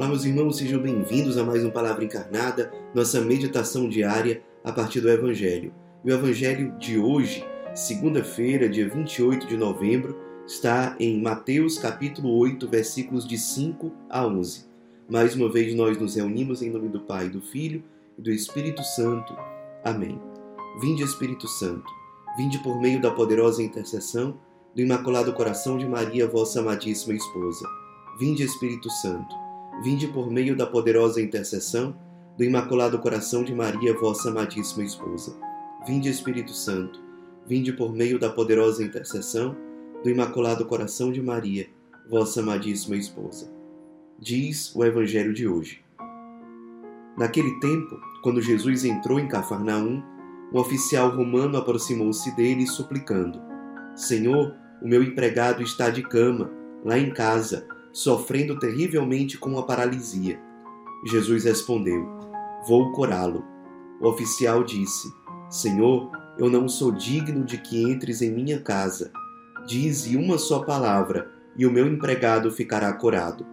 Olá, meus irmãos, sejam bem-vindos a mais um Palavra Encarnada, nossa meditação diária a partir do Evangelho. E o Evangelho de hoje, segunda-feira, dia 28 de novembro, está em Mateus capítulo 8, versículos de 5 a 11. Mais uma vez nós nos reunimos em nome do Pai, do Filho e do Espírito Santo. Amém. Vinde, Espírito Santo, vinde por meio da poderosa intercessão do Imaculado Coração de Maria, vossa amadíssima esposa. Vinde, Espírito Santo vinde por meio da poderosa intercessão do Imaculado Coração de Maria, vossa amadíssima esposa. Vinde, Espírito Santo, vinde por meio da poderosa intercessão do Imaculado Coração de Maria, vossa amadíssima esposa. Diz o Evangelho de hoje. Naquele tempo, quando Jesus entrou em Cafarnaum, um oficial romano aproximou-se dele, suplicando: Senhor, o meu empregado está de cama, lá em casa sofrendo terrivelmente com a paralisia. Jesus respondeu: Vou curá-lo. O oficial disse: Senhor, eu não sou digno de que entres em minha casa. Dize uma só palavra, e o meu empregado ficará curado.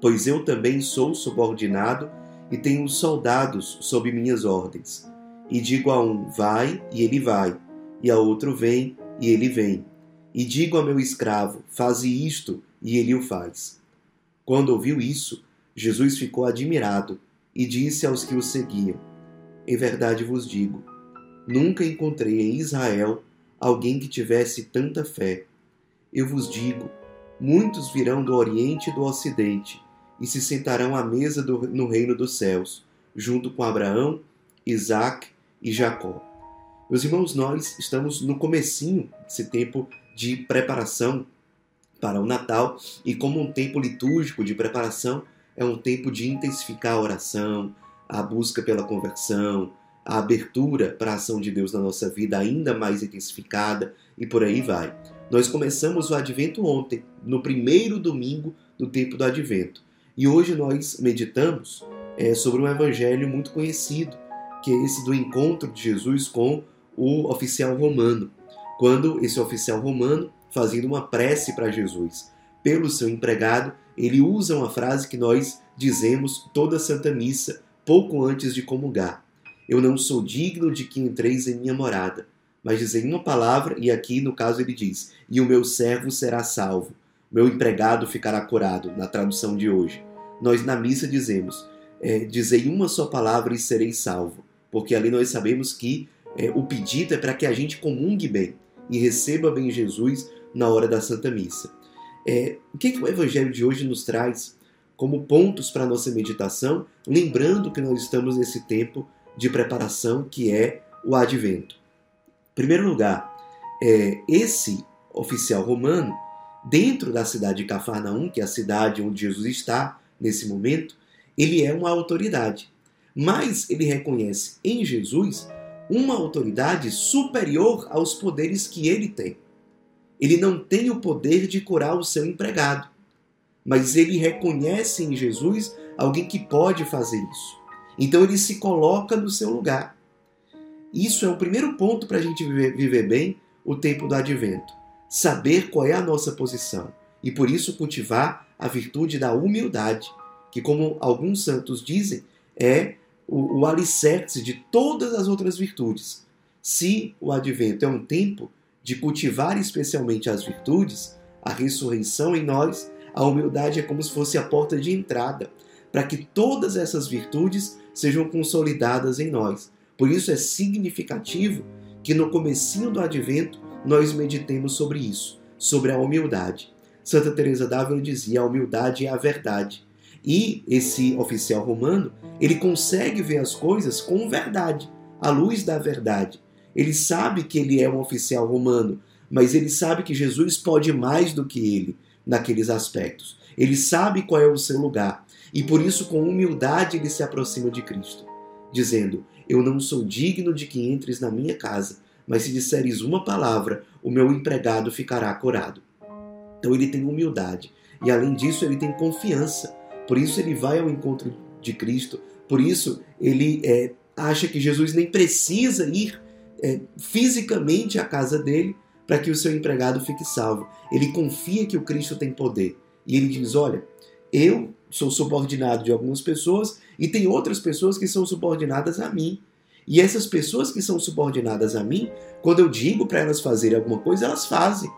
Pois eu também sou subordinado e tenho soldados sob minhas ordens. E digo a um: Vai, e ele vai, e a outro: Vem, e ele vem. E digo a meu escravo: Faze isto, e ele o faz. Quando ouviu isso, Jesus ficou admirado e disse aos que o seguiam: Em verdade vos digo, nunca encontrei em Israel alguém que tivesse tanta fé. Eu vos digo: muitos virão do Oriente e do Ocidente e se sentarão à mesa do, no reino dos céus, junto com Abraão, Isaac e Jacó. Meus irmãos, nós estamos no comecinho desse tempo de preparação para o Natal e como um tempo litúrgico de preparação é um tempo de intensificar a oração, a busca pela conversão, a abertura para a ação de Deus na nossa vida ainda mais intensificada e por aí vai. Nós começamos o Advento ontem, no primeiro domingo do tempo do Advento, e hoje nós meditamos é, sobre um evangelho muito conhecido, que é esse do encontro de Jesus com o oficial romano. Quando esse oficial romano fazendo uma prece para Jesus. Pelo seu empregado, ele usa uma frase que nós dizemos toda Santa Missa, pouco antes de comungar. Eu não sou digno de que entreis em minha morada. Mas dizem uma palavra, e aqui no caso ele diz: E o meu servo será salvo, meu empregado ficará curado, na tradução de hoje. Nós na missa dizemos: é, Dizei uma só palavra e serei salvo, porque ali nós sabemos que é, o pedido é para que a gente comungue bem e receba bem Jesus na hora da Santa Missa. É, o que, que o Evangelho de hoje nos traz como pontos para a nossa meditação, lembrando que nós estamos nesse tempo de preparação que é o Advento? Em primeiro lugar, é, esse oficial romano, dentro da cidade de Cafarnaum, que é a cidade onde Jesus está nesse momento, ele é uma autoridade. Mas ele reconhece em Jesus uma autoridade superior aos poderes que ele tem. Ele não tem o poder de curar o seu empregado, mas ele reconhece em Jesus alguém que pode fazer isso. Então ele se coloca no seu lugar. Isso é o primeiro ponto para a gente viver, viver bem o tempo do advento. Saber qual é a nossa posição e por isso cultivar a virtude da humildade, que, como alguns santos dizem, é o, o alicerce de todas as outras virtudes. Se o advento é um tempo de cultivar especialmente as virtudes, a ressurreição em nós, a humildade é como se fosse a porta de entrada para que todas essas virtudes sejam consolidadas em nós. Por isso é significativo que no comecinho do advento nós meditemos sobre isso, sobre a humildade. Santa Teresa d'Ávila dizia: a humildade é a verdade. E esse oficial romano, ele consegue ver as coisas com verdade, à luz da verdade. Ele sabe que ele é um oficial romano, mas ele sabe que Jesus pode mais do que ele naqueles aspectos. Ele sabe qual é o seu lugar e por isso, com humildade, ele se aproxima de Cristo, dizendo: Eu não sou digno de que entres na minha casa, mas se disseres uma palavra, o meu empregado ficará curado. Então ele tem humildade e, além disso, ele tem confiança. Por isso, ele vai ao encontro de Cristo. Por isso, ele é, acha que Jesus nem precisa ir é, fisicamente à casa dele para que o seu empregado fique salvo. Ele confia que o Cristo tem poder. E ele diz: Olha, eu sou subordinado de algumas pessoas e tem outras pessoas que são subordinadas a mim. E essas pessoas que são subordinadas a mim, quando eu digo para elas fazerem alguma coisa, elas fazem.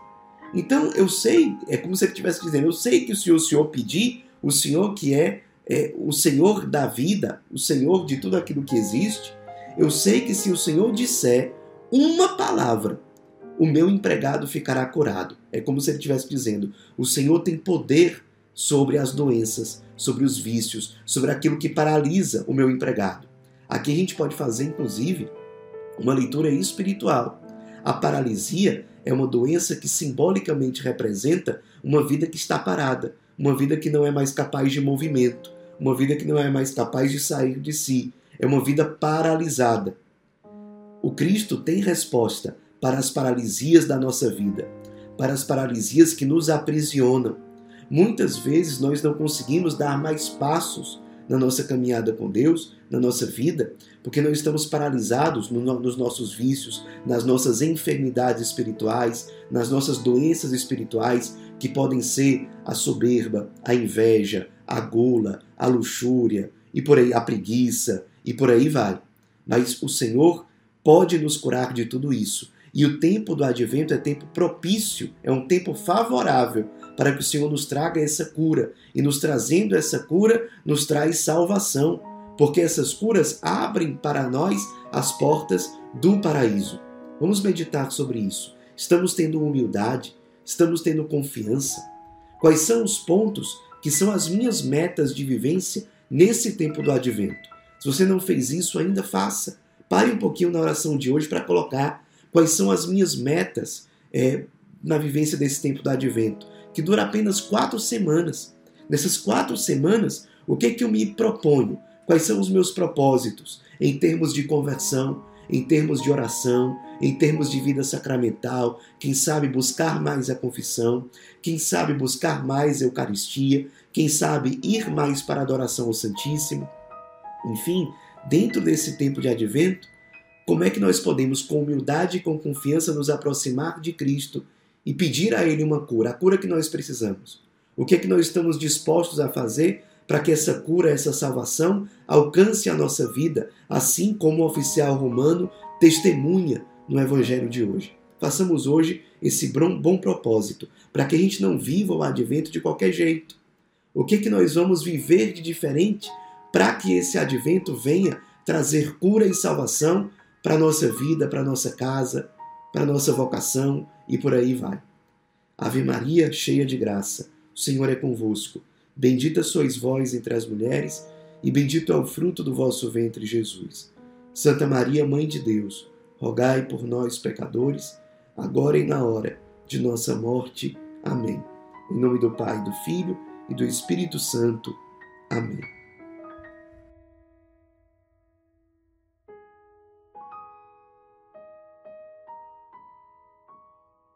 Então eu sei, é como se ele estivesse dizendo: eu sei que se o Senhor pedir, o Senhor que é, é o Senhor da vida, o Senhor de tudo aquilo que existe, eu sei que se o Senhor disser uma palavra, o meu empregado ficará curado. É como se ele estivesse dizendo: o Senhor tem poder sobre as doenças, sobre os vícios, sobre aquilo que paralisa o meu empregado. Aqui a gente pode fazer, inclusive, uma leitura espiritual. A paralisia é uma doença que simbolicamente representa uma vida que está parada, uma vida que não é mais capaz de movimento, uma vida que não é mais capaz de sair de si, é uma vida paralisada. O Cristo tem resposta para as paralisias da nossa vida, para as paralisias que nos aprisionam. Muitas vezes nós não conseguimos dar mais passos na nossa caminhada com Deus, na nossa vida, porque nós estamos paralisados nos nossos vícios, nas nossas enfermidades espirituais, nas nossas doenças espirituais, que podem ser a soberba, a inveja, a gula, a luxúria, e por aí a preguiça, e por aí vai. Mas o Senhor pode nos curar de tudo isso. E o tempo do advento é tempo propício, é um tempo favorável para que o Senhor nos traga essa cura. E nos trazendo essa cura, nos traz salvação, porque essas curas abrem para nós as portas do paraíso. Vamos meditar sobre isso. Estamos tendo humildade, estamos tendo confiança. Quais são os pontos que são as minhas metas de vivência nesse tempo do advento? Se você não fez isso, ainda faça. Pare um pouquinho na oração de hoje para colocar quais são as minhas metas é, na vivência desse tempo do advento que dura apenas quatro semanas. Nessas quatro semanas, o que, que eu me proponho? Quais são os meus propósitos em termos de conversão, em termos de oração, em termos de vida sacramental? Quem sabe buscar mais a confissão? Quem sabe buscar mais a Eucaristia? Quem sabe ir mais para a adoração ao Santíssimo? Enfim, dentro desse tempo de advento, como é que nós podemos, com humildade e com confiança, nos aproximar de Cristo e pedir a Ele uma cura, a cura que nós precisamos. O que é que nós estamos dispostos a fazer para que essa cura, essa salvação alcance a nossa vida, assim como o oficial romano testemunha no Evangelho de hoje. Façamos hoje esse bom propósito, para que a gente não viva o advento de qualquer jeito. O que é que nós vamos viver de diferente para que esse advento venha trazer cura e salvação para a nossa vida, para a nossa casa, para a nossa vocação, e por aí vai. Ave Maria, cheia de graça, o Senhor é convosco. Bendita sois vós entre as mulheres, e bendito é o fruto do vosso ventre, Jesus. Santa Maria, Mãe de Deus, rogai por nós, pecadores, agora e na hora de nossa morte. Amém. Em nome do Pai, do Filho e do Espírito Santo. Amém.